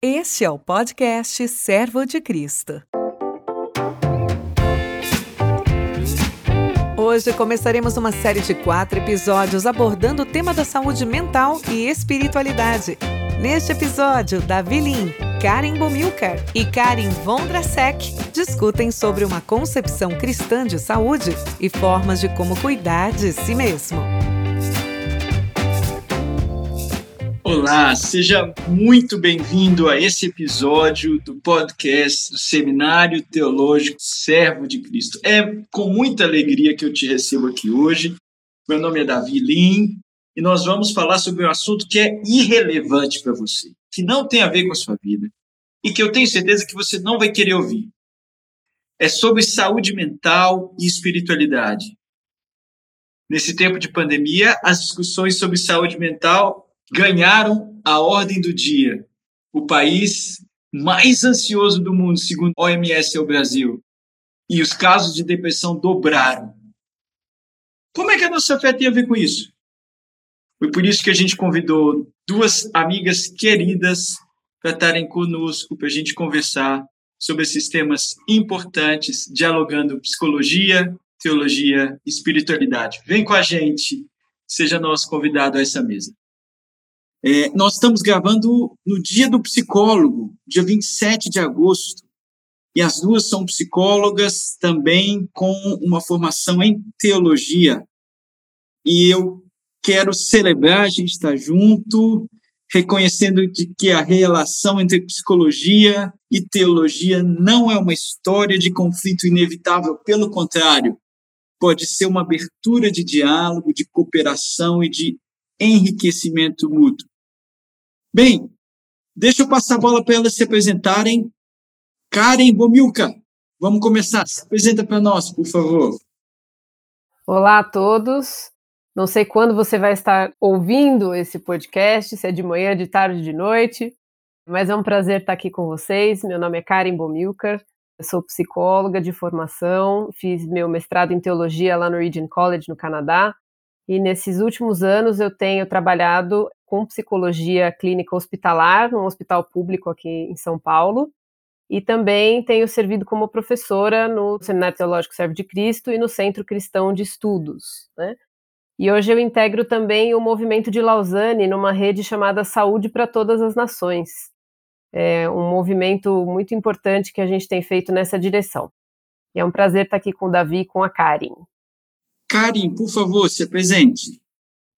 Este é o podcast Servo de Cristo. Hoje começaremos uma série de quatro episódios abordando o tema da saúde mental e espiritualidade. Neste episódio, Davi Lin, Karen Bomilcar e Karen Vondrasek discutem sobre uma concepção cristã de saúde e formas de como cuidar de si mesmo. Olá, seja muito bem-vindo a esse episódio do podcast do Seminário Teológico Servo de Cristo. É com muita alegria que eu te recebo aqui hoje. Meu nome é Davi Lim e nós vamos falar sobre um assunto que é irrelevante para você, que não tem a ver com a sua vida e que eu tenho certeza que você não vai querer ouvir. É sobre saúde mental e espiritualidade. Nesse tempo de pandemia, as discussões sobre saúde mental ganharam a ordem do dia. O país mais ansioso do mundo, segundo a OMS, é o Brasil. E os casos de depressão dobraram. Como é que a nossa fé tem a ver com isso? Foi por isso que a gente convidou duas amigas queridas para estarem conosco, para a gente conversar sobre esses temas importantes, dialogando psicologia, teologia e espiritualidade. Vem com a gente, seja nosso convidado a essa mesa. É, nós estamos gravando no dia do psicólogo, dia 27 de agosto, e as duas são psicólogas também com uma formação em teologia. E eu quero celebrar a gente estar junto, reconhecendo de que a relação entre psicologia e teologia não é uma história de conflito inevitável, pelo contrário, pode ser uma abertura de diálogo, de cooperação e de enriquecimento mútuo. Bem, deixa eu passar a bola para elas se apresentarem. Karen Bomilka, vamos começar. Se apresenta para nós, por favor. Olá a todos. Não sei quando você vai estar ouvindo esse podcast, se é de manhã, de tarde, de noite, mas é um prazer estar aqui com vocês. Meu nome é Karen Bomilcar, sou psicóloga de formação, fiz meu mestrado em teologia lá no Regent College, no Canadá, e nesses últimos anos eu tenho trabalhado com psicologia clínica hospitalar, num hospital público aqui em São Paulo, e também tenho servido como professora no Seminário Teológico Servo de Cristo e no Centro Cristão de Estudos. Né? E hoje eu integro também o movimento de Lausanne numa rede chamada Saúde para Todas as Nações. É um movimento muito importante que a gente tem feito nessa direção. E é um prazer estar aqui com o Davi e com a Karen. Karen, por favor, se apresente.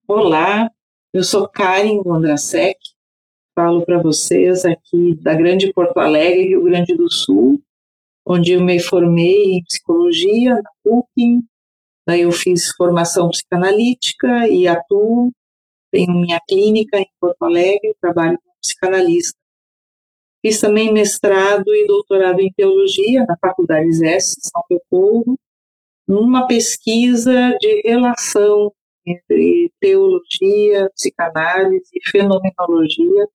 Olá, eu sou Karen Vondrasek, falo para vocês aqui da Grande Porto Alegre, Rio Grande do Sul, onde eu me formei em psicologia na PUC, daí eu fiz formação psicanalítica e atuo, tenho minha clínica em Porto Alegre, trabalho como psicanalista. Fiz também mestrado e doutorado em teologia na Faculdade ZES, São Leopoldo, numa pesquisa de relação entre teologia, psicanálise e fenomenologia.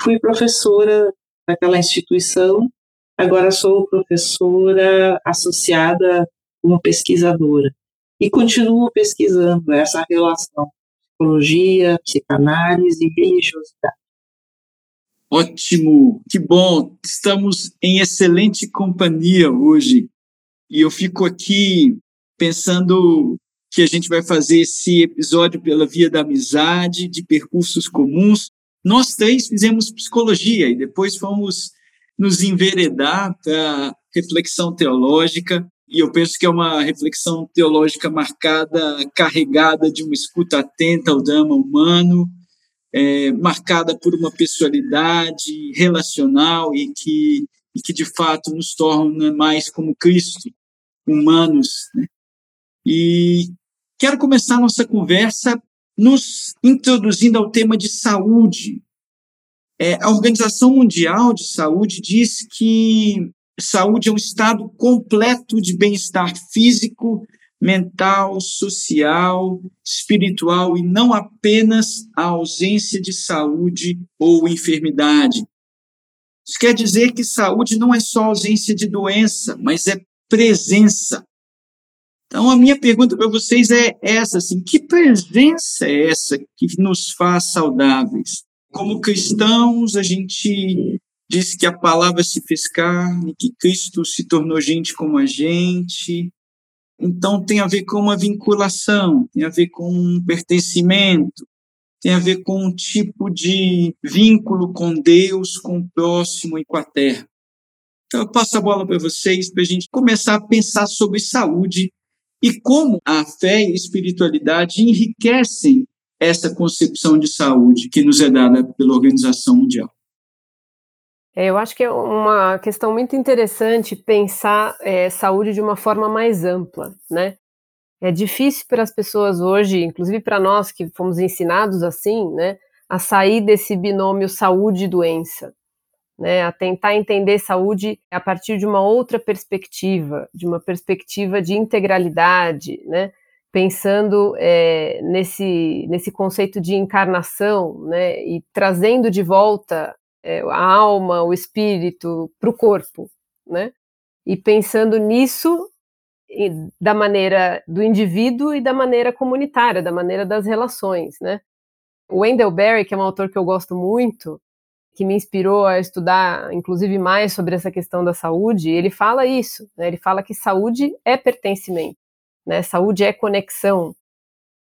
Fui professora daquela instituição, agora sou professora associada como pesquisadora. E continuo pesquisando essa relação psicologia, psicanálise e religiosidade. Ótimo, que bom. Estamos em excelente companhia hoje. E eu fico aqui pensando que a gente vai fazer esse episódio pela via da amizade, de percursos comuns. Nós três fizemos psicologia e depois fomos nos enveredar para reflexão teológica. E eu penso que é uma reflexão teológica marcada, carregada de uma escuta atenta ao drama humano, é, marcada por uma pessoalidade relacional e que, e que de fato nos torna mais como Cristo, humanos. Né? E Quero começar nossa conversa nos introduzindo ao tema de saúde. É, a Organização Mundial de Saúde diz que saúde é um estado completo de bem-estar físico, mental, social, espiritual e não apenas a ausência de saúde ou enfermidade. Isso quer dizer que saúde não é só ausência de doença, mas é presença. Então, a minha pergunta para vocês é essa, assim, que presença é essa que nos faz saudáveis? Como cristãos, a gente diz que a palavra se fez carne, que Cristo se tornou gente como a gente. Então tem a ver com uma vinculação, tem a ver com um pertencimento, tem a ver com um tipo de vínculo com Deus, com o próximo e com a terra. Então eu passo a bola para vocês para a gente começar a pensar sobre saúde e como a fé e a espiritualidade enriquecem essa concepção de saúde que nos é dada pela Organização Mundial. É, eu acho que é uma questão muito interessante pensar é, saúde de uma forma mais ampla, né? É difícil para as pessoas hoje, inclusive para nós que fomos ensinados assim, né, a sair desse binômio saúde e doença, né, a tentar entender saúde a partir de uma outra perspectiva, de uma perspectiva de integralidade, né, pensando é, nesse, nesse conceito de encarnação, né, e trazendo de volta é, a alma, o espírito para o corpo, né? E pensando nisso da maneira do indivíduo e da maneira comunitária, da maneira das relações, né? O Wendell Berry, que é um autor que eu gosto muito, que me inspirou a estudar, inclusive, mais sobre essa questão da saúde, ele fala isso, né? Ele fala que saúde é pertencimento, né? Saúde é conexão.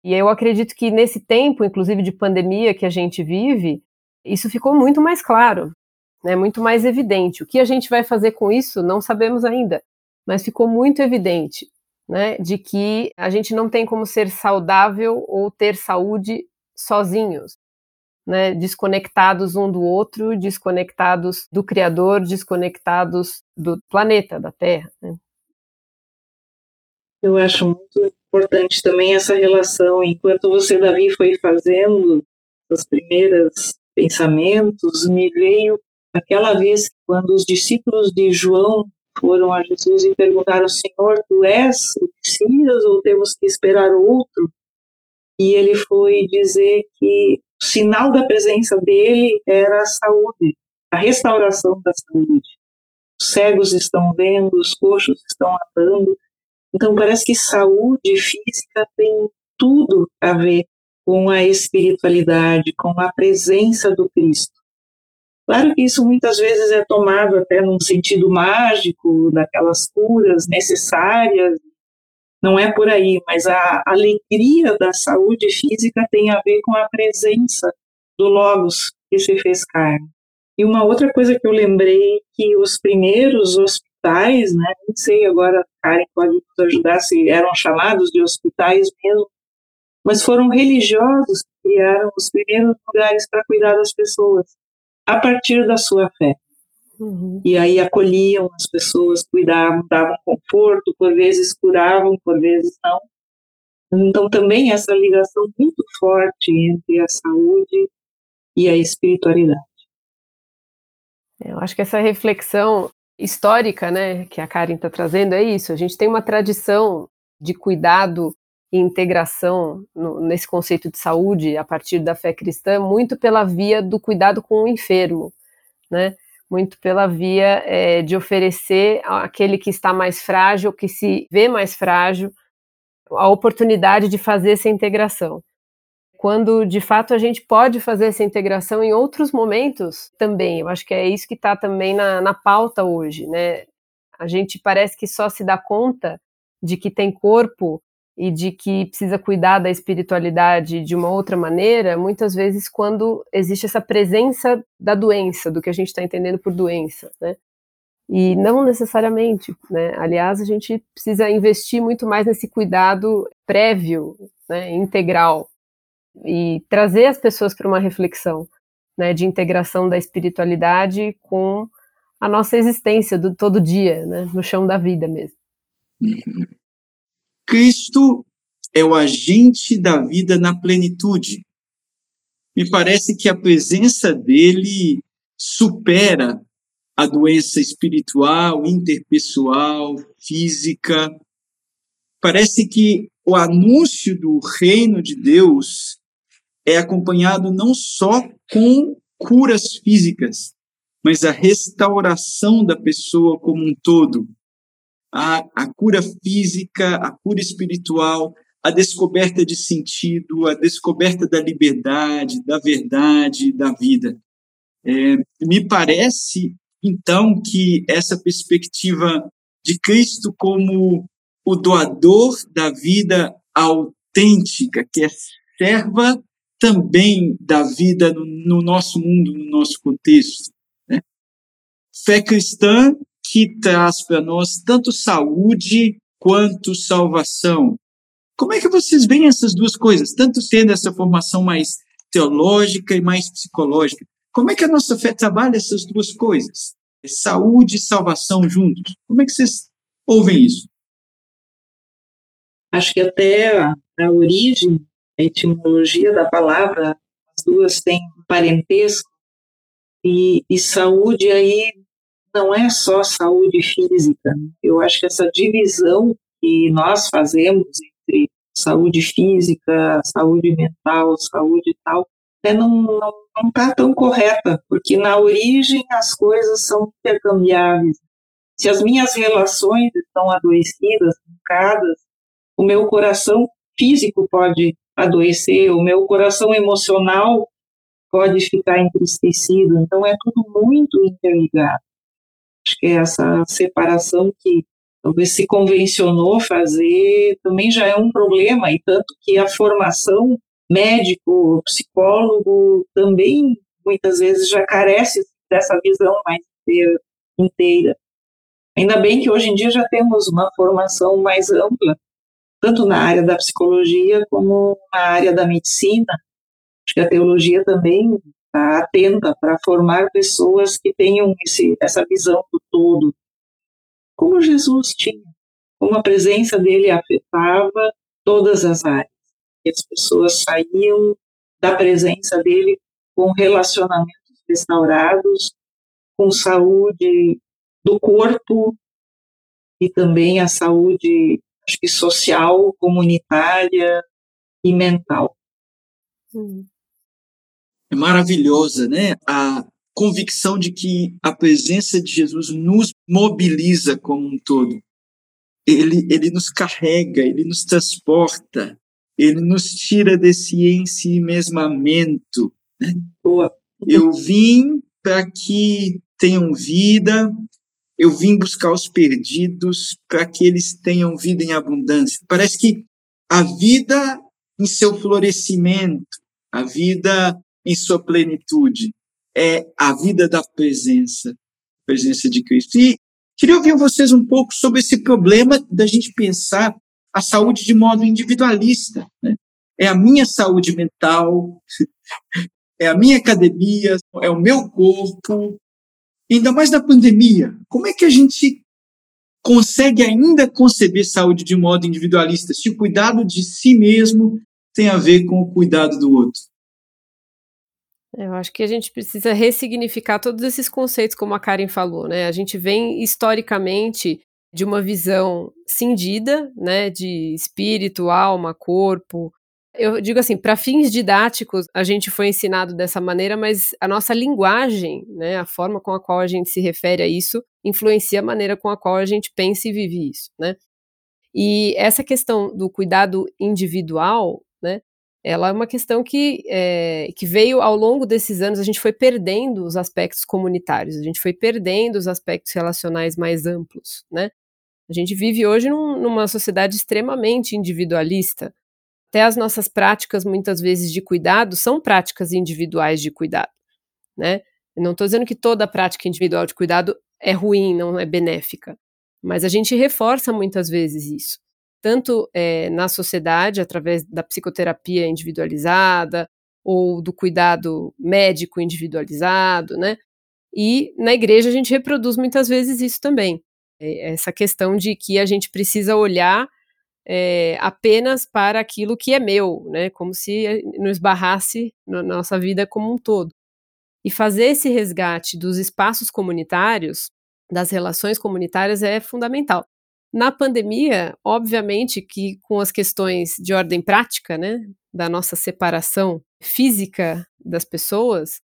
E eu acredito que nesse tempo, inclusive de pandemia que a gente vive, isso ficou muito mais claro, né, muito mais evidente. O que a gente vai fazer com isso, não sabemos ainda, mas ficou muito evidente, né, de que a gente não tem como ser saudável ou ter saúde sozinhos, né, desconectados um do outro, desconectados do Criador, desconectados do planeta, da Terra. Né. Eu acho muito importante também essa relação, enquanto você, Davi, foi fazendo as primeiras pensamentos, me veio aquela vez quando os discípulos de João foram a Jesus e perguntaram: Senhor, tu és o Messias ou temos que esperar outro? E ele foi dizer que o sinal da presença dele era a saúde, a restauração da saúde. Os cegos estão vendo, os coxos estão andando. Então parece que saúde física tem tudo a ver com a espiritualidade, com a presença do Cristo. Claro que isso muitas vezes é tomado até num sentido mágico, daquelas curas necessárias, não é por aí, mas a alegria da saúde física tem a ver com a presença do Logos que se fez carne. E uma outra coisa que eu lembrei que os primeiros hospitais, né, não sei agora, Karen pode nos ajudar se eram chamados de hospitais mesmo, mas foram religiosos que criaram os primeiros lugares para cuidar das pessoas, a partir da sua fé. Uhum. E aí acolhiam as pessoas, cuidavam, davam conforto, por vezes curavam, por vezes não. Então também essa ligação muito forte entre a saúde e a espiritualidade. Eu acho que essa reflexão histórica, né, que a Karen está trazendo é isso. A gente tem uma tradição de cuidado e integração no, nesse conceito de saúde a partir da fé cristã, muito pela via do cuidado com o enfermo, né? Muito pela via é, de oferecer àquele que está mais frágil, que se vê mais frágil, a oportunidade de fazer essa integração. Quando de fato a gente pode fazer essa integração em outros momentos também. Eu acho que é isso que está também na, na pauta hoje, né? A gente parece que só se dá conta de que tem corpo e de que precisa cuidar da espiritualidade de uma outra maneira, muitas vezes quando existe essa presença da doença, do que a gente está entendendo por doença, né? E não necessariamente, né? Aliás, a gente precisa investir muito mais nesse cuidado prévio, né, integral, e trazer as pessoas para uma reflexão, né, de integração da espiritualidade com a nossa existência do todo dia, né, no chão da vida mesmo. Cristo é o agente da vida na plenitude. Me parece que a presença dele supera a doença espiritual, interpessoal, física. Parece que o anúncio do reino de Deus é acompanhado não só com curas físicas, mas a restauração da pessoa como um todo, a, a cura física, a cura espiritual, a descoberta de sentido, a descoberta da liberdade, da verdade, da vida. É, me parece, então, que essa perspectiva de Cristo como o doador da vida autêntica, que é serva também da vida no, no nosso mundo, no nosso contexto. Né? Fé cristã que traz para nós tanto saúde quanto salvação. Como é que vocês veem essas duas coisas, tanto tendo essa formação mais teológica e mais psicológica? Como é que a nossa fé trabalha essas duas coisas? Saúde e salvação juntos. Como é que vocês ouvem isso? Acho que até a, a origem, a etimologia da palavra, as duas têm parentesco, e, e saúde aí não é só saúde física. Eu acho que essa divisão que nós fazemos entre saúde física, saúde mental, saúde tal, né, não está tão correta, porque na origem as coisas são intercambiáveis. Se as minhas relações estão adoecidas, truncadas, o meu coração físico pode adoecer, o meu coração emocional pode ficar entristecido. Então é tudo muito interligado. Que é essa separação que talvez se convencionou fazer também já é um problema, e tanto que a formação médico, psicólogo, também muitas vezes já carece dessa visão mais inteira. Ainda bem que hoje em dia já temos uma formação mais ampla, tanto na área da psicologia como na área da medicina. Acho que a teologia também está atenta para formar pessoas que tenham esse, essa visão do todo, como Jesus tinha, como a presença dele afetava todas as áreas. E as pessoas saíam da presença dele com relacionamentos restaurados, com saúde do corpo e também a saúde acho que social, comunitária e mental. Hum maravilhosa, né? A convicção de que a presença de Jesus nos mobiliza como um todo. Ele, ele nos carrega, ele nos transporta, ele nos tira desse ensimesmamento. Né? Eu vim para que tenham vida, eu vim buscar os perdidos para que eles tenham vida em abundância. Parece que a vida em seu florescimento, a vida em sua plenitude. É a vida da presença, presença de Cristo. E queria ouvir vocês um pouco sobre esse problema da gente pensar a saúde de modo individualista. Né? É a minha saúde mental, é a minha academia, é o meu corpo. Ainda mais na pandemia, como é que a gente consegue ainda conceber saúde de modo individualista se o cuidado de si mesmo tem a ver com o cuidado do outro? Eu acho que a gente precisa ressignificar todos esses conceitos, como a Karen falou, né? A gente vem historicamente de uma visão cindida, né, de espírito, alma, corpo. Eu digo assim, para fins didáticos, a gente foi ensinado dessa maneira, mas a nossa linguagem, né, a forma com a qual a gente se refere a isso, influencia a maneira com a qual a gente pensa e vive isso, né? E essa questão do cuidado individual, ela é uma questão que, é, que veio ao longo desses anos, a gente foi perdendo os aspectos comunitários, a gente foi perdendo os aspectos relacionais mais amplos, né? A gente vive hoje num, numa sociedade extremamente individualista. Até as nossas práticas, muitas vezes, de cuidado, são práticas individuais de cuidado, né? Eu não estou dizendo que toda prática individual de cuidado é ruim, não é benéfica, mas a gente reforça muitas vezes isso tanto é, na sociedade, através da psicoterapia individualizada, ou do cuidado médico individualizado, né? E na igreja a gente reproduz muitas vezes isso também. É, essa questão de que a gente precisa olhar é, apenas para aquilo que é meu, né? Como se não esbarrasse na nossa vida como um todo. E fazer esse resgate dos espaços comunitários, das relações comunitárias, é fundamental. Na pandemia, obviamente que com as questões de ordem prática, né, da nossa separação física das pessoas,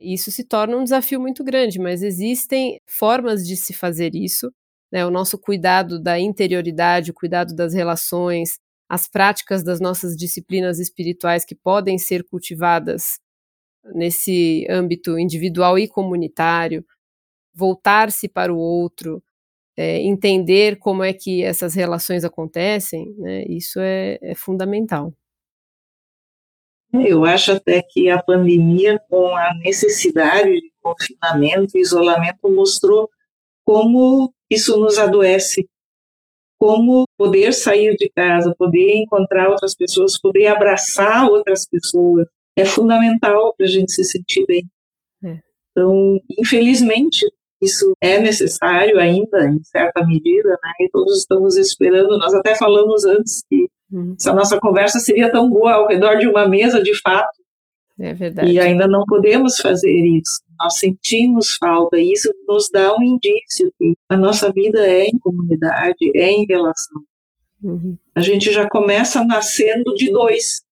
isso se torna um desafio muito grande, mas existem formas de se fazer isso, né, o nosso cuidado da interioridade, o cuidado das relações, as práticas das nossas disciplinas espirituais que podem ser cultivadas nesse âmbito individual e comunitário, voltar-se para o outro, é, entender como é que essas relações acontecem, né, isso é, é fundamental. Eu acho até que a pandemia, com a necessidade de confinamento e isolamento, mostrou como isso nos adoece, como poder sair de casa, poder encontrar outras pessoas, poder abraçar outras pessoas, é fundamental para a gente se sentir bem. É. Então, infelizmente, isso é necessário ainda, em certa medida, né? e todos estamos esperando. Nós até falamos antes que Uhum. Essa nossa conversa seria tão boa ao redor de uma mesa, de fato. É verdade. E ainda não podemos fazer isso. Nós sentimos falta, e isso nos dá um indício que a nossa vida é em comunidade, é em relação. Uhum. A gente já começa nascendo de dois.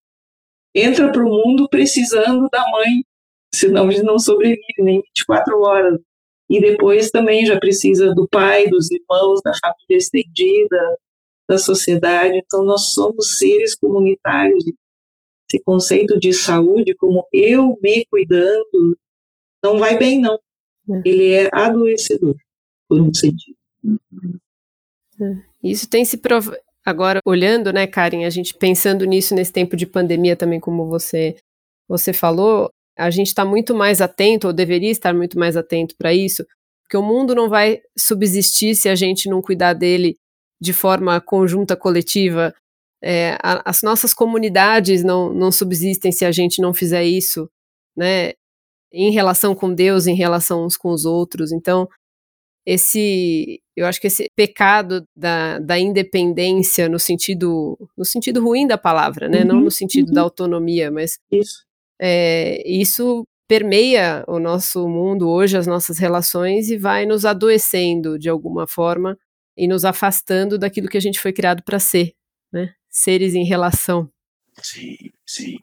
Entra para o mundo precisando da mãe, senão a gente não sobrevive nem 24 horas. E depois também já precisa do pai, dos irmãos, da família estendida, da sociedade. Então, nós somos seres comunitários. Esse conceito de saúde, como eu me cuidando, não vai bem, não. É. Ele é adoecedor, por um sentido. É. Isso tem se provado. Agora, olhando, né, Karen, a gente pensando nisso nesse tempo de pandemia também, como você, você falou, a gente está muito mais atento, ou deveria estar muito mais atento para isso, porque o mundo não vai subsistir se a gente não cuidar dele de forma conjunta, coletiva. É, a, as nossas comunidades não, não subsistem se a gente não fizer isso, né? Em relação com Deus, em relação uns com os outros. Então, esse, eu acho que esse pecado da, da independência no sentido, no sentido ruim da palavra, né? Uhum, não no sentido uhum. da autonomia, mas isso. É, isso permeia o nosso mundo hoje, as nossas relações e vai nos adoecendo de alguma forma e nos afastando daquilo que a gente foi criado para ser, né? Seres em relação. Sim, sim.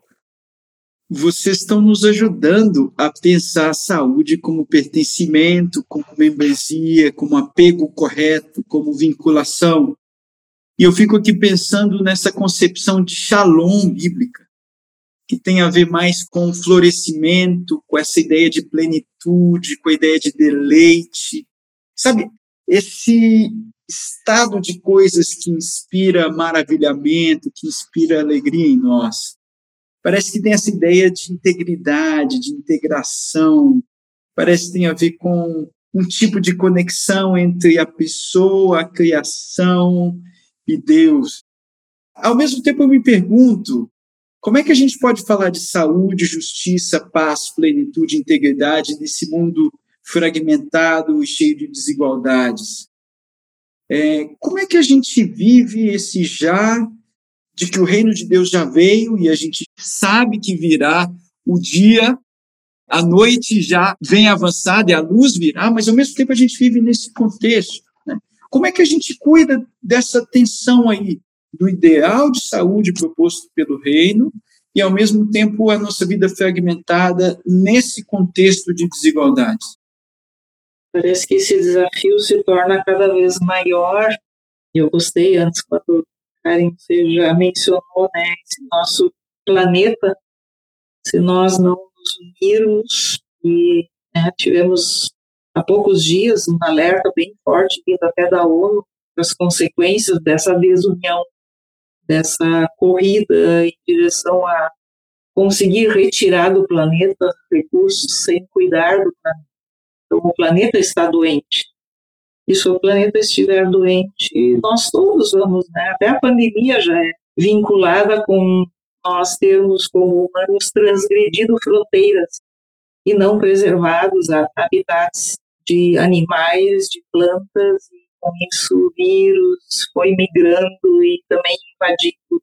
Vocês estão nos ajudando a pensar a saúde como pertencimento, como membresia, como apego correto, como vinculação. E eu fico aqui pensando nessa concepção de shalom bíblica, que tem a ver mais com florescimento, com essa ideia de plenitude, com a ideia de deleite. Sabe, esse estado de coisas que inspira maravilhamento, que inspira alegria em nós. Parece que tem essa ideia de integridade, de integração, parece que tem a ver com um tipo de conexão entre a pessoa, a criação e Deus. Ao mesmo tempo, eu me pergunto como é que a gente pode falar de saúde, justiça, paz, plenitude, integridade nesse mundo fragmentado e cheio de desigualdades? É, como é que a gente vive esse já de que o reino de Deus já veio e a gente sabe que virá o dia, a noite já vem avançada e a luz virá, mas ao mesmo tempo a gente vive nesse contexto. Né? Como é que a gente cuida dessa tensão aí do ideal de saúde proposto pelo reino e ao mesmo tempo a nossa vida fragmentada nesse contexto de desigualdades? Parece que esse desafio se torna cada vez maior. Eu gostei antes, quando Karen você já mencionou, né, esse nosso planeta, se nós não nos unirmos, e né, tivemos há poucos dias um alerta bem forte vindo até da ONU das consequências dessa desunião, dessa corrida em direção a conseguir retirar do planeta recursos sem cuidar do planeta. Então, o planeta está doente. E se o planeta estiver doente, nós todos vamos, né? Até a pandemia já é vinculada com nós termos como humanos transgredido fronteiras e não preservados habitats de animais, de plantas, e com isso o vírus foi migrando e também invadindo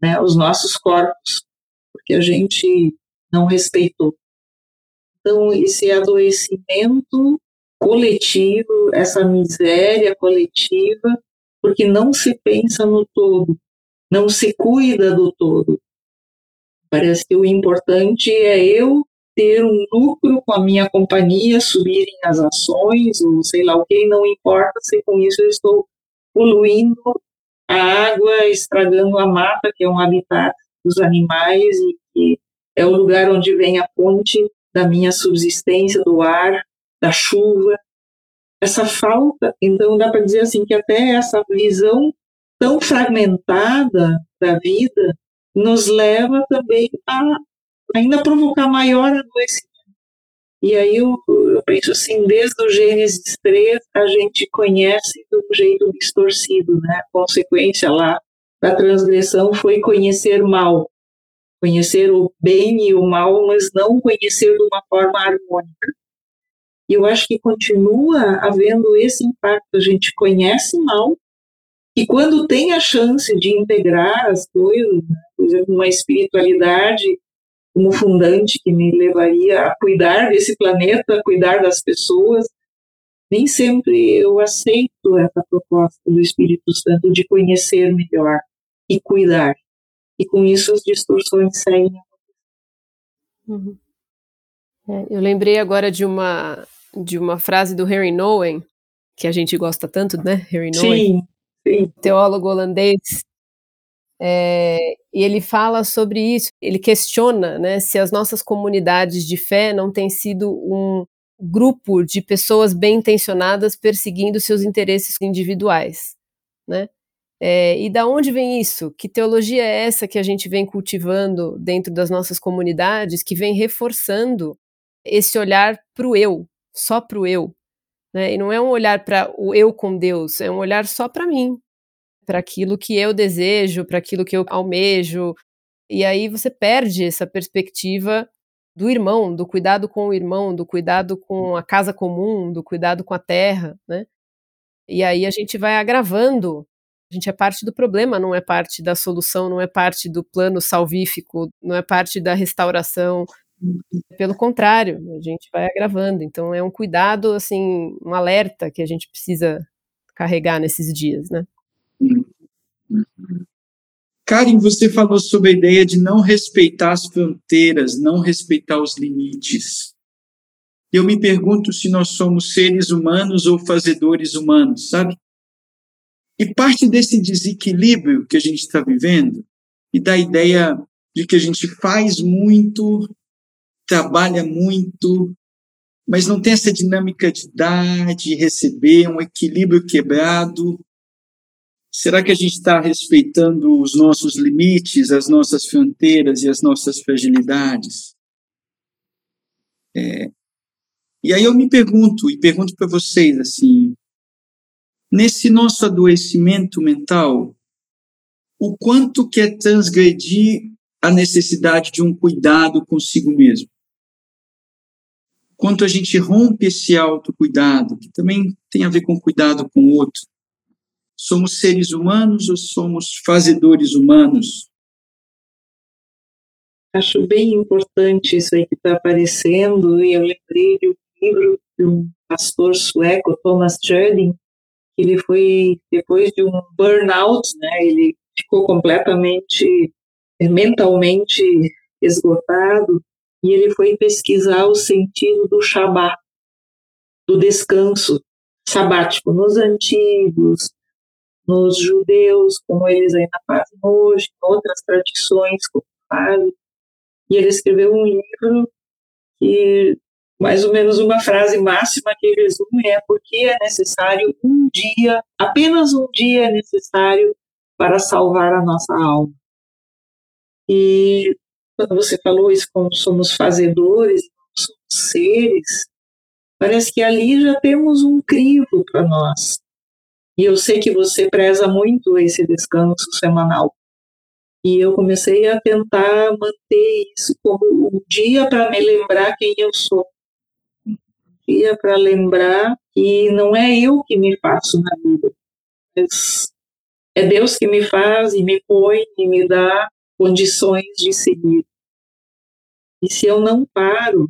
né, os nossos corpos, porque a gente não respeitou. Então, esse adoecimento coletivo, essa miséria coletiva, porque não se pensa no todo, não se cuida do todo. Parece que o importante é eu ter um lucro com a minha companhia, subirem as ações, ou sei lá o que, não importa se com isso eu estou poluindo a água, estragando a mata, que é um habitat dos animais e que é o lugar onde vem a ponte da minha subsistência, do ar, da chuva. Essa falta, então dá para dizer assim que até essa visão tão fragmentada da vida nos leva também a ainda provocar maior adoecimento. E aí eu, eu penso assim, desde o Gênesis 3, a gente conhece do jeito distorcido, né? A consequência lá da transgressão foi conhecer mal, conhecer o bem e o mal, mas não conhecer de uma forma harmônica. E eu acho que continua havendo esse impacto. A gente conhece mal, e quando tem a chance de integrar as coisas, né? por exemplo, uma espiritualidade como fundante que me levaria a cuidar desse planeta, a cuidar das pessoas, nem sempre eu aceito essa proposta do Espírito Santo de conhecer melhor e cuidar. E com isso as distorções saem. Uhum. É, eu lembrei agora de uma de uma frase do Harry Nowen, que a gente gosta tanto, né? Harry Nowen, sim, sim. teólogo holandês, é, e ele fala sobre isso, ele questiona né, se as nossas comunidades de fé não têm sido um grupo de pessoas bem intencionadas perseguindo seus interesses individuais. Né? É, e da onde vem isso? Que teologia é essa que a gente vem cultivando dentro das nossas comunidades, que vem reforçando esse olhar para o eu, só para o eu? Né? E não é um olhar para o eu com Deus, é um olhar só para mim, para aquilo que eu desejo, para aquilo que eu almejo. E aí você perde essa perspectiva do irmão, do cuidado com o irmão, do cuidado com a casa comum, do cuidado com a terra, né? E aí a gente vai agravando. A gente é parte do problema, não é parte da solução, não é parte do plano salvífico, não é parte da restauração. Pelo contrário, a gente vai agravando. Então é um cuidado, assim, um alerta que a gente precisa carregar nesses dias, né? Karen, você falou sobre a ideia de não respeitar as fronteiras, não respeitar os limites. Eu me pergunto se nós somos seres humanos ou fazedores humanos, sabe? E parte desse desequilíbrio que a gente está vivendo e da ideia de que a gente faz muito, trabalha muito, mas não tem essa dinâmica de dar, de receber, um equilíbrio quebrado. Será que a gente está respeitando os nossos limites, as nossas fronteiras e as nossas fragilidades? É, e aí eu me pergunto, e pergunto para vocês assim, nesse nosso adoecimento mental, o quanto que é transgredir a necessidade de um cuidado consigo mesmo? Quanto a gente rompe esse autocuidado, que também tem a ver com cuidado com o outro, Somos seres humanos ou somos fazedores humanos? Acho bem importante isso aí que está aparecendo, e eu lembrei de um livro de um pastor sueco, Thomas Jerding, que ele foi, depois de um burnout, né, ele ficou completamente mentalmente esgotado, e ele foi pesquisar o sentido do Shabat, do descanso sabático nos antigos, nos judeus, como eles ainda fazem hoje, outras tradições como fazem. E ele escreveu um livro que, mais ou menos uma frase máxima que resume é porque é necessário um dia, apenas um dia é necessário para salvar a nossa alma. E quando você falou isso, como somos fazedores, somos seres, parece que ali já temos um crivo para nós. E eu sei que você preza muito esse descanso semanal. E eu comecei a tentar manter isso como um dia para me lembrar quem eu sou. Um dia para lembrar que não é eu que me faço na vida. Mas é Deus que me faz e me põe e me dá condições de seguir. E se eu não paro,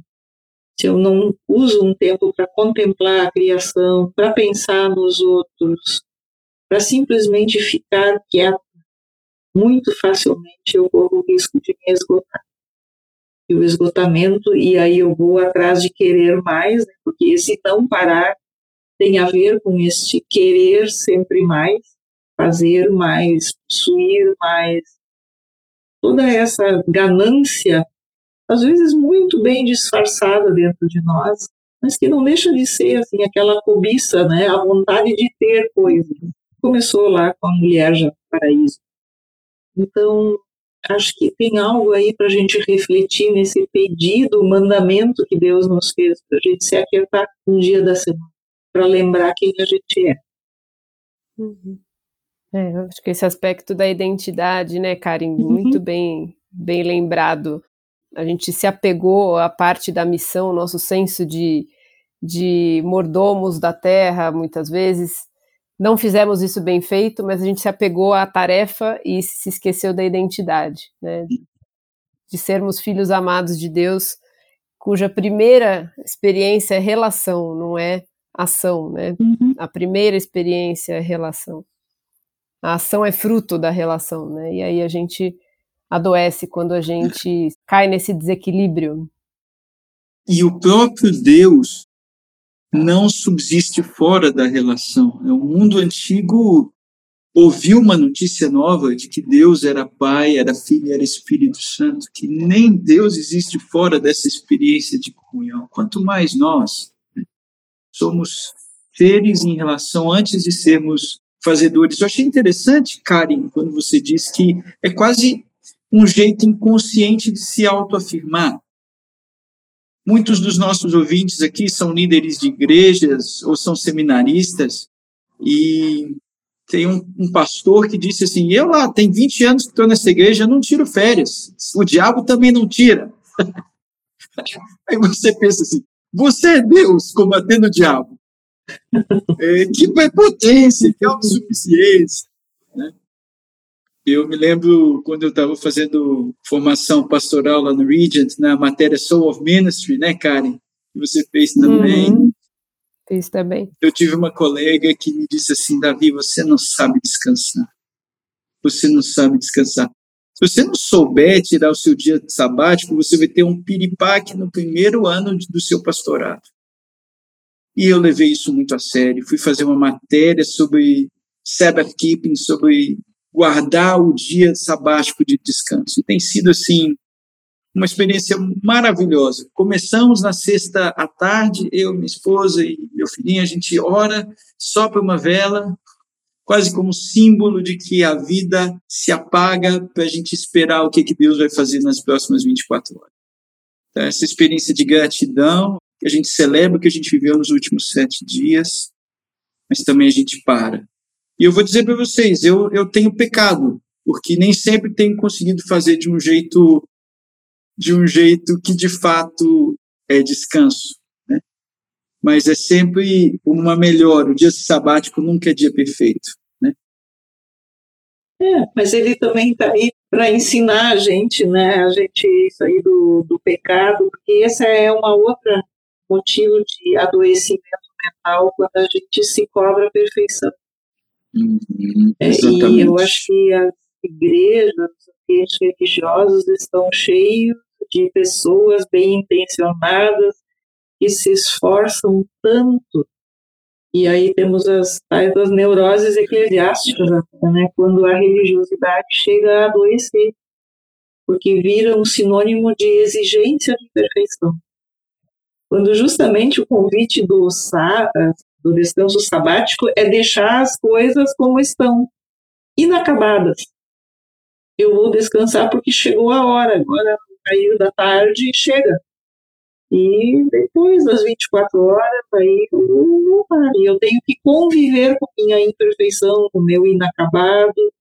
se eu não uso um tempo para contemplar a criação, para pensar nos outros, para simplesmente ficar quieto, muito facilmente eu corro o risco de me esgotar. E o esgotamento, e aí eu vou atrás de querer mais, né, porque esse não parar tem a ver com este querer sempre mais, fazer mais, possuir mais. Toda essa ganância às vezes muito bem disfarçada dentro de nós, mas que não deixa de ser assim aquela cobiça, né, a vontade de ter coisas. Começou lá com a mulher já do paraíso. Então, acho que tem algo aí para a gente refletir nesse pedido, mandamento que Deus nos fez, para a gente se aquietar um dia da semana, para lembrar quem a gente é. Uhum. É, acho que esse aspecto da identidade, né, Karen, uhum. muito bem, bem lembrado. A gente se apegou à parte da missão, nosso senso de, de mordomos da terra, muitas vezes. Não fizemos isso bem feito, mas a gente se apegou à tarefa e se esqueceu da identidade, né? De sermos filhos amados de Deus, cuja primeira experiência é relação, não é ação, né? Uhum. A primeira experiência é relação. A ação é fruto da relação, né? E aí a gente adoece quando a gente cai nesse desequilíbrio. E o próprio Deus não subsiste fora da relação. O mundo antigo ouviu uma notícia nova de que Deus era Pai, era Filho, era Espírito Santo, que nem Deus existe fora dessa experiência de comunhão. Quanto mais nós somos seres em relação antes de sermos fazedores. Eu achei interessante, Karen, quando você disse que é quase um jeito inconsciente de se autoafirmar. Muitos dos nossos ouvintes aqui são líderes de igrejas ou são seminaristas e tem um, um pastor que disse assim: Eu lá, tem 20 anos que estou nessa igreja, não tiro férias. O diabo também não tira. Aí você pensa assim: Você é Deus combatendo o diabo. É, que prepotência, que autossuficiência. Eu me lembro quando eu estava fazendo formação pastoral lá no Regent, na matéria Soul of Ministry, né, Karen? Que você fez também. Uhum. Fiz também. Eu tive uma colega que me disse assim: Davi, você não sabe descansar. Você não sabe descansar. Se você não souber tirar o seu dia sabático, você vai ter um piripaque no primeiro ano do seu pastorado. E eu levei isso muito a sério. Fui fazer uma matéria sobre Sabbath keeping, sobre guardar o dia sabático de descanso. E tem sido, assim, uma experiência maravilhosa. Começamos na sexta à tarde, eu, minha esposa e meu filhinho, a gente ora, sopra uma vela, quase como símbolo de que a vida se apaga para a gente esperar o que, que Deus vai fazer nas próximas 24 horas. Então, essa experiência de gratidão, que a gente celebra o que a gente viveu nos últimos sete dias, mas também a gente para e eu vou dizer para vocês, eu, eu tenho pecado, porque nem sempre tenho conseguido fazer de um jeito de um jeito que de fato é descanso, né? Mas é sempre uma melhor. O dia sabático nunca é dia perfeito, né? É, mas ele também está aí para ensinar a gente, né? A gente isso aí do, do pecado, porque essa é uma outra motivo de adoecimento mental quando a gente se cobra a perfeição. Uhum, é, e eu acho que as igrejas, os ambientes religiosos estão cheios de pessoas bem intencionadas que se esforçam tanto. E aí temos as tais das neuroses eclesiásticas, né, quando a religiosidade chega a adoecer, porque vira um sinônimo de exigência de perfeição. Quando justamente o convite do Sá, do descanso sabático é deixar as coisas como estão, inacabadas. Eu vou descansar porque chegou a hora, agora caiu da tarde chega. E depois das 24 horas, aí eu tenho que conviver com minha imperfeição, com meu inacabado,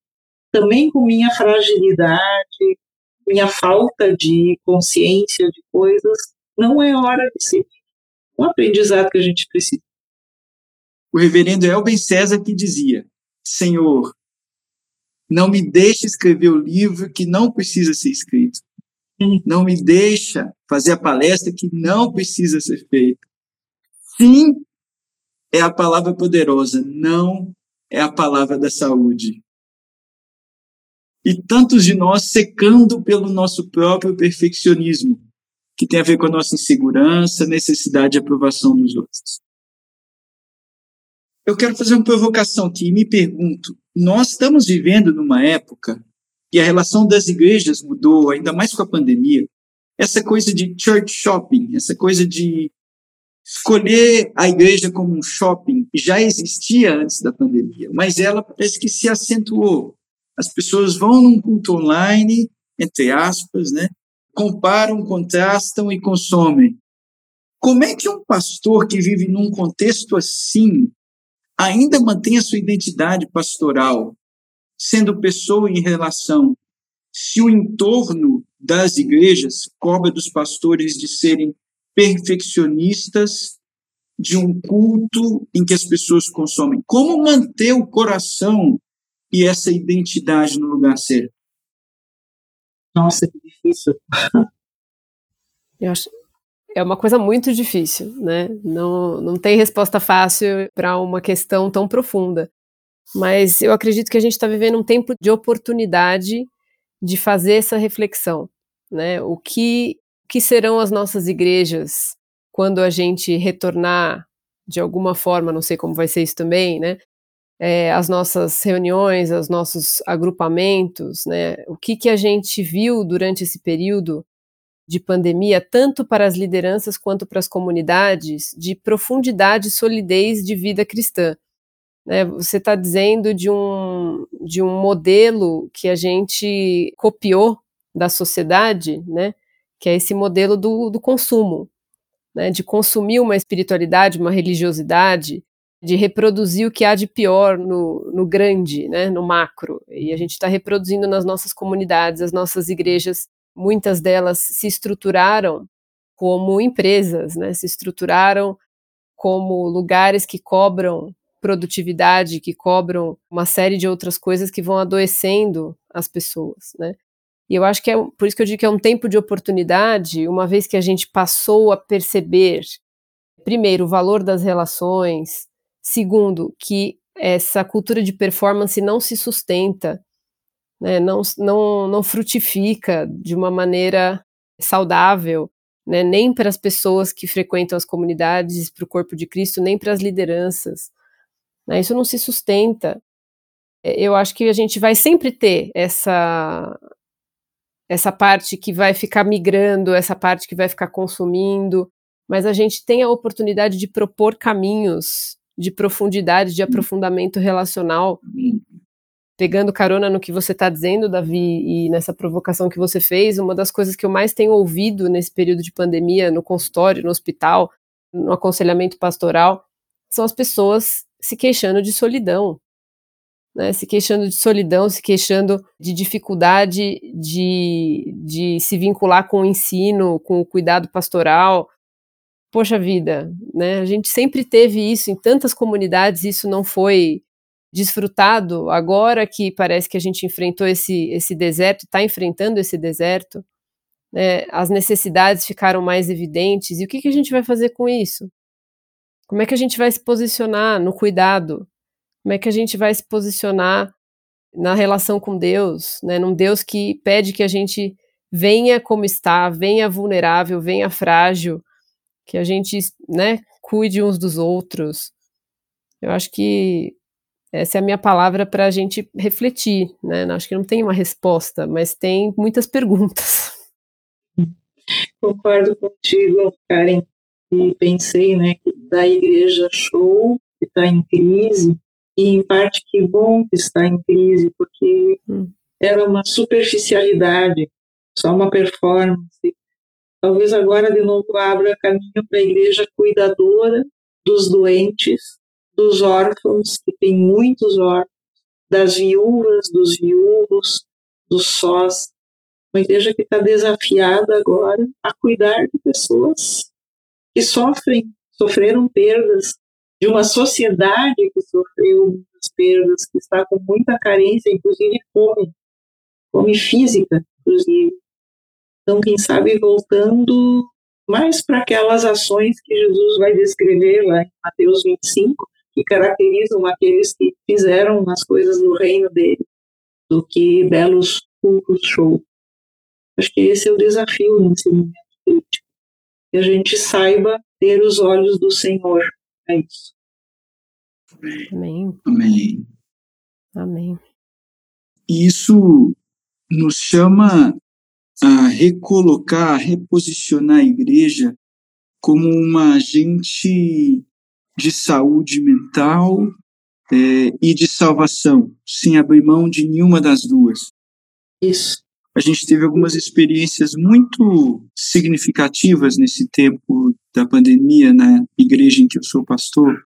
também com minha fragilidade, minha falta de consciência de coisas. Não é hora de ser um aprendizado que a gente precisa o reverendo Elben César que dizia: Senhor, não me deixe escrever o livro que não precisa ser escrito. Não me deixa fazer a palestra que não precisa ser feita. Sim é a palavra poderosa, não é a palavra da saúde. E tantos de nós secando pelo nosso próprio perfeccionismo, que tem a ver com a nossa insegurança, necessidade de aprovação dos outros. Eu quero fazer uma provocação aqui e me pergunto: nós estamos vivendo numa época e a relação das igrejas mudou, ainda mais com a pandemia, essa coisa de church shopping, essa coisa de escolher a igreja como um shopping, já existia antes da pandemia, mas ela parece que se acentuou. As pessoas vão num culto online, entre aspas, né? comparam, contrastam e consomem. Como é que um pastor que vive num contexto assim ainda mantém a sua identidade pastoral, sendo pessoa em relação, se o entorno das igrejas cobra dos pastores de serem perfeccionistas de um culto em que as pessoas consomem? Como manter o coração e essa identidade no lugar certo? Nossa, que difícil. Eu acho, é uma coisa muito difícil, né? Não, não tem resposta fácil para uma questão tão profunda. Mas eu acredito que a gente está vivendo um tempo de oportunidade de fazer essa reflexão, né? O que, que serão as nossas igrejas quando a gente retornar de alguma forma, não sei como vai ser isso também, né? É, as nossas reuniões, os nossos agrupamentos, né? O que, que a gente viu durante esse período de pandemia, tanto para as lideranças quanto para as comunidades, de profundidade e solidez de vida cristã. Né? Você está dizendo de um, de um modelo que a gente copiou da sociedade, né? que é esse modelo do, do consumo, né? de consumir uma espiritualidade, uma religiosidade, de reproduzir o que há de pior no, no grande, né? no macro. E a gente está reproduzindo nas nossas comunidades, as nossas igrejas muitas delas se estruturaram como empresas, né? se estruturaram como lugares que cobram produtividade, que cobram uma série de outras coisas que vão adoecendo as pessoas, né? E eu acho que é por isso que eu digo que é um tempo de oportunidade, uma vez que a gente passou a perceber, primeiro, o valor das relações, segundo, que essa cultura de performance não se sustenta né, não, não, não frutifica de uma maneira saudável, né, nem para as pessoas que frequentam as comunidades, para o corpo de Cristo, nem para as lideranças. Né, isso não se sustenta. Eu acho que a gente vai sempre ter essa essa parte que vai ficar migrando, essa parte que vai ficar consumindo, mas a gente tem a oportunidade de propor caminhos de profundidade, de aprofundamento relacional pegando carona no que você está dizendo, Davi, e nessa provocação que você fez, uma das coisas que eu mais tenho ouvido nesse período de pandemia, no consultório, no hospital, no aconselhamento pastoral, são as pessoas se queixando de solidão. Né, se queixando de solidão, se queixando de dificuldade de, de se vincular com o ensino, com o cuidado pastoral. Poxa vida, né, a gente sempre teve isso em tantas comunidades, isso não foi desfrutado agora que parece que a gente enfrentou esse, esse deserto, está enfrentando esse deserto, né, as necessidades ficaram mais evidentes, e o que, que a gente vai fazer com isso? Como é que a gente vai se posicionar no cuidado? Como é que a gente vai se posicionar na relação com Deus, né, num Deus que pede que a gente venha como está, venha vulnerável, venha frágil, que a gente, né, cuide uns dos outros. Eu acho que essa é a minha palavra para a gente refletir, né? Acho que não tem uma resposta, mas tem muitas perguntas. Concordo contigo, Karen. E pensei, né, que da igreja show que está em crise e em parte que bom que está em crise, porque hum. era uma superficialidade, só uma performance. Talvez agora de novo abra caminho para a igreja cuidadora dos doentes, dos órfãos, que tem muitos órfãos, das viúvas, dos viúvos, dos sós. Uma igreja que está desafiada agora a cuidar de pessoas que sofrem, sofreram perdas, de uma sociedade que sofreu muitas perdas, que está com muita carência, inclusive fome, fome física, inclusive. Então, quem sabe voltando mais para aquelas ações que Jesus vai descrever lá em Mateus 25, que caracterizam aqueles que fizeram as coisas no reino dele, do que belos cultos show. Acho que esse é o desafio nesse momento crítico. Que a gente saiba ter os olhos do Senhor. É isso. Amém. Amém. Amém. Isso nos chama a recolocar, a reposicionar a igreja como uma agente de saúde mental é, e de salvação, sem abrir mão de nenhuma das duas. Isso. A gente teve algumas experiências muito significativas nesse tempo da pandemia na igreja em que eu sou pastor.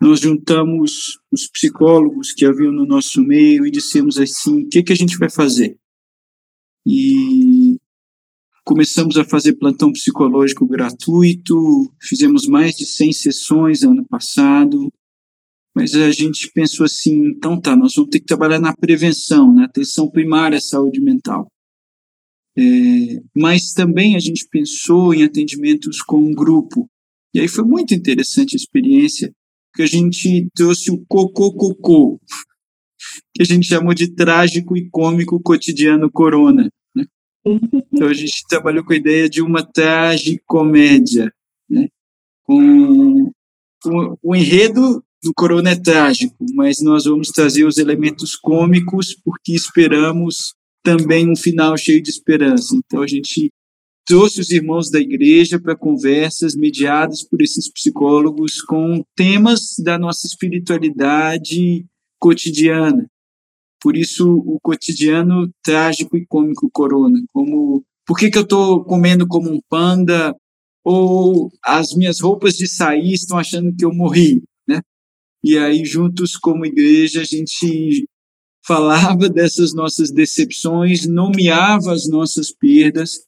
Nós juntamos os psicólogos que haviam no nosso meio e dissemos assim: o que, que a gente vai fazer? E começamos a fazer plantão psicológico gratuito, fizemos mais de 100 sessões ano passado, mas a gente pensou assim, então tá, nós vamos ter que trabalhar na prevenção, na atenção primária à saúde mental. É, mas também a gente pensou em atendimentos com um grupo. E aí foi muito interessante a experiência, que a gente trouxe o cocô cocô, que a gente chamou de trágico e cômico cotidiano corona. Então a gente trabalhou com a ideia de uma tragicomédia, né? com, com o enredo do Corona é trágico, mas nós vamos trazer os elementos cômicos porque esperamos também um final cheio de esperança. Então a gente trouxe os irmãos da igreja para conversas mediadas por esses psicólogos com temas da nossa espiritualidade cotidiana. Por isso o cotidiano trágico e cômico corona, como por que, que eu estou comendo como um panda ou as minhas roupas de sair estão achando que eu morri. E aí, juntos como igreja, a gente falava dessas nossas decepções, nomeava as nossas perdas,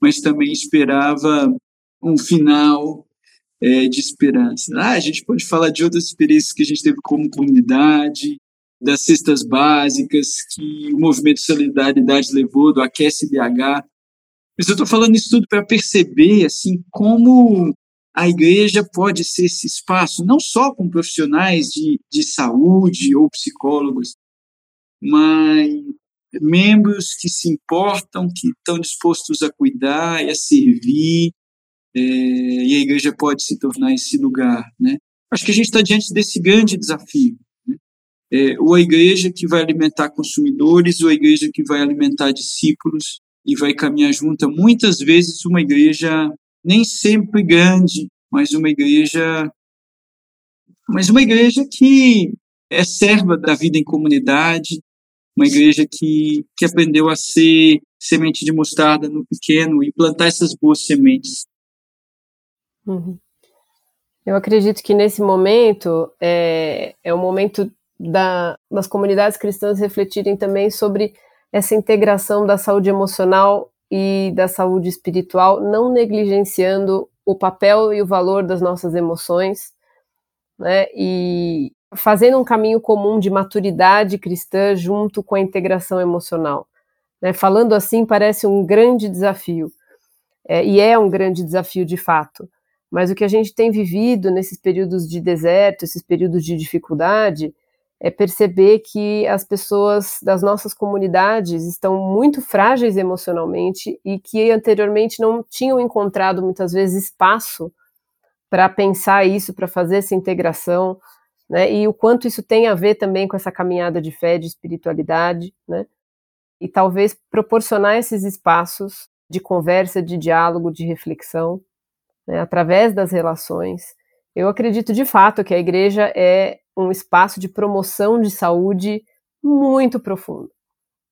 mas também esperava um final é, de esperança. Ah, a gente pode falar de outras experiências que a gente teve como comunidade, das cestas básicas que o movimento Solidariedade levou, do Aquece BH. Mas eu estou falando isso tudo para perceber assim como a igreja pode ser esse espaço, não só com profissionais de, de saúde ou psicólogos, mas membros que se importam, que estão dispostos a cuidar e a servir, é, e a igreja pode se tornar esse lugar, né? Acho que a gente está diante desse grande desafio. É, ou a igreja que vai alimentar consumidores, ou a igreja que vai alimentar discípulos e vai caminhar junto. Muitas vezes uma igreja nem sempre grande, mas uma igreja mas uma igreja que é serva da vida em comunidade, uma igreja que, que aprendeu a ser semente de mostarda no pequeno e plantar essas boas sementes. Uhum. Eu acredito que nesse momento é, é o momento da, das comunidades cristãs refletirem também sobre essa integração da saúde emocional e da saúde espiritual, não negligenciando o papel e o valor das nossas emoções, né? E fazendo um caminho comum de maturidade cristã junto com a integração emocional. Né? Falando assim, parece um grande desafio, é, e é um grande desafio de fato. Mas o que a gente tem vivido nesses períodos de deserto, esses períodos de dificuldade, é perceber que as pessoas das nossas comunidades estão muito frágeis emocionalmente e que anteriormente não tinham encontrado muitas vezes espaço para pensar isso, para fazer essa integração, né? E o quanto isso tem a ver também com essa caminhada de fé, de espiritualidade, né? E talvez proporcionar esses espaços de conversa, de diálogo, de reflexão, né? através das relações. Eu acredito de fato que a igreja é um espaço de promoção de saúde muito profundo,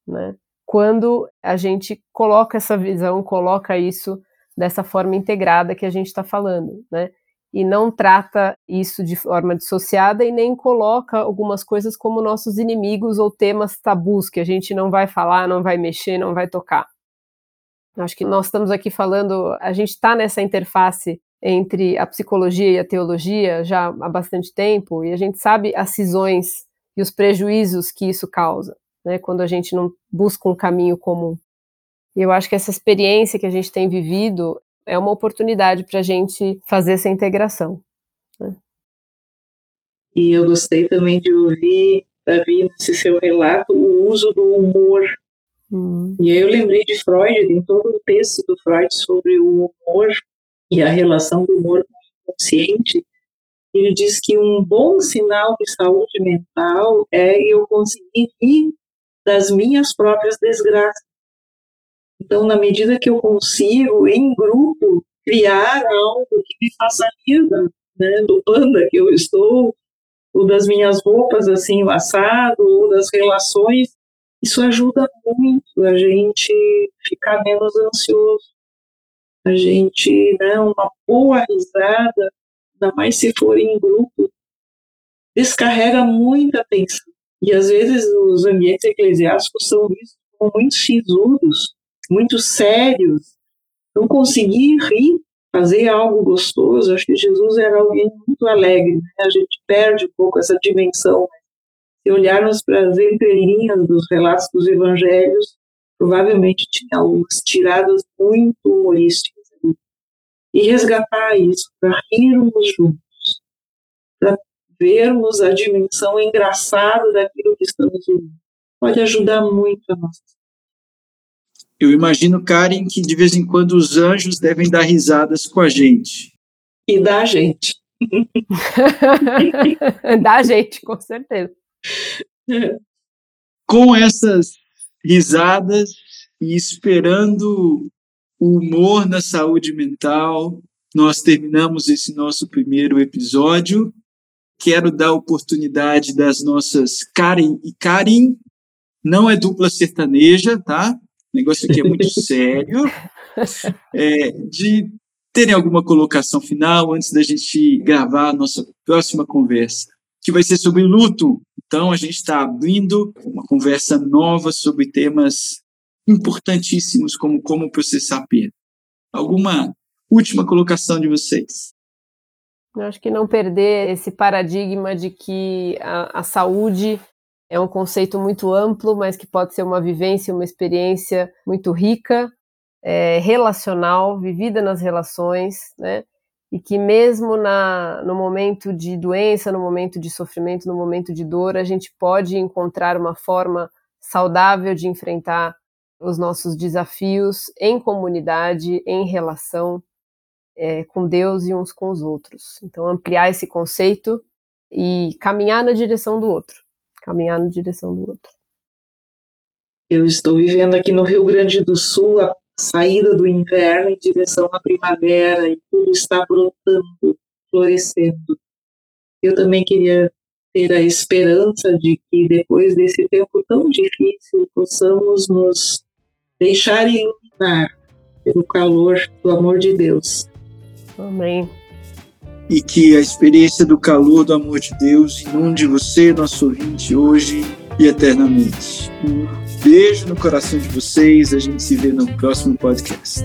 né? Quando a gente coloca essa visão, coloca isso dessa forma integrada que a gente está falando, né? E não trata isso de forma dissociada e nem coloca algumas coisas como nossos inimigos ou temas tabus que a gente não vai falar, não vai mexer, não vai tocar. Acho que nós estamos aqui falando, a gente está nessa interface entre a psicologia e a teologia já há bastante tempo, e a gente sabe as cisões e os prejuízos que isso causa, né, quando a gente não busca um caminho comum. E eu acho que essa experiência que a gente tem vivido é uma oportunidade para a gente fazer essa integração. Né? E eu gostei também de ouvir, Davi, nesse seu relato, o uso do humor. Hum. E aí eu lembrei de Freud, tem todo o texto do Freud sobre o humor e a relação do humor com o inconsciente, ele diz que um bom sinal de saúde mental é eu conseguir rir das minhas próprias desgraças. Então, na medida que eu consigo, em grupo, criar algo que me faça rir né, do panda que eu estou, ou das minhas roupas assim, o ou das relações, isso ajuda muito a gente ficar menos ansioso. A gente, né, uma boa risada, ainda mais se for em grupo, descarrega muita atenção. E às vezes os ambientes eclesiásticos são vistos como muito sisudos, muito sérios. Não conseguir rir, fazer algo gostoso, acho que Jesus era alguém muito alegre. Né? A gente perde um pouco essa dimensão se olharmos para as entrelinhas dos relatos dos evangelhos, provavelmente tinha algumas tiradas muito humorísticas. E resgatar isso, para rirmos juntos, para vermos a dimensão engraçada daquilo que estamos vivendo. Pode ajudar muito a nossa eu imagino, Karen, que de vez em quando os anjos devem dar risadas com a gente. E da gente. da gente, com certeza. Com essas risadas e esperando o humor na saúde mental, nós terminamos esse nosso primeiro episódio. Quero dar oportunidade das nossas Karen e Karin. Não é dupla sertaneja, tá? O negócio aqui é muito sério. É, de terem alguma colocação final antes da gente gravar a nossa próxima conversa que vai ser sobre luto. Então, a gente está abrindo uma conversa nova sobre temas importantíssimos, como como processar perda. Alguma última colocação de vocês? Eu acho que não perder esse paradigma de que a, a saúde é um conceito muito amplo, mas que pode ser uma vivência, uma experiência muito rica, é, relacional, vivida nas relações, né? e que mesmo na, no momento de doença, no momento de sofrimento, no momento de dor, a gente pode encontrar uma forma saudável de enfrentar os nossos desafios em comunidade, em relação é, com Deus e uns com os outros. Então, ampliar esse conceito e caminhar na direção do outro. Caminhar na direção do outro. Eu estou vivendo aqui no Rio Grande do Sul há saída do inverno em direção à primavera e tudo está brotando, florescendo. Eu também queria ter a esperança de que depois desse tempo tão difícil possamos nos deixar iluminar pelo calor do amor de Deus. Amém. E que a experiência do calor do amor de Deus inunde você, nosso ouvinte, hoje e eternamente. Um beijo no coração de vocês. A gente se vê no próximo podcast.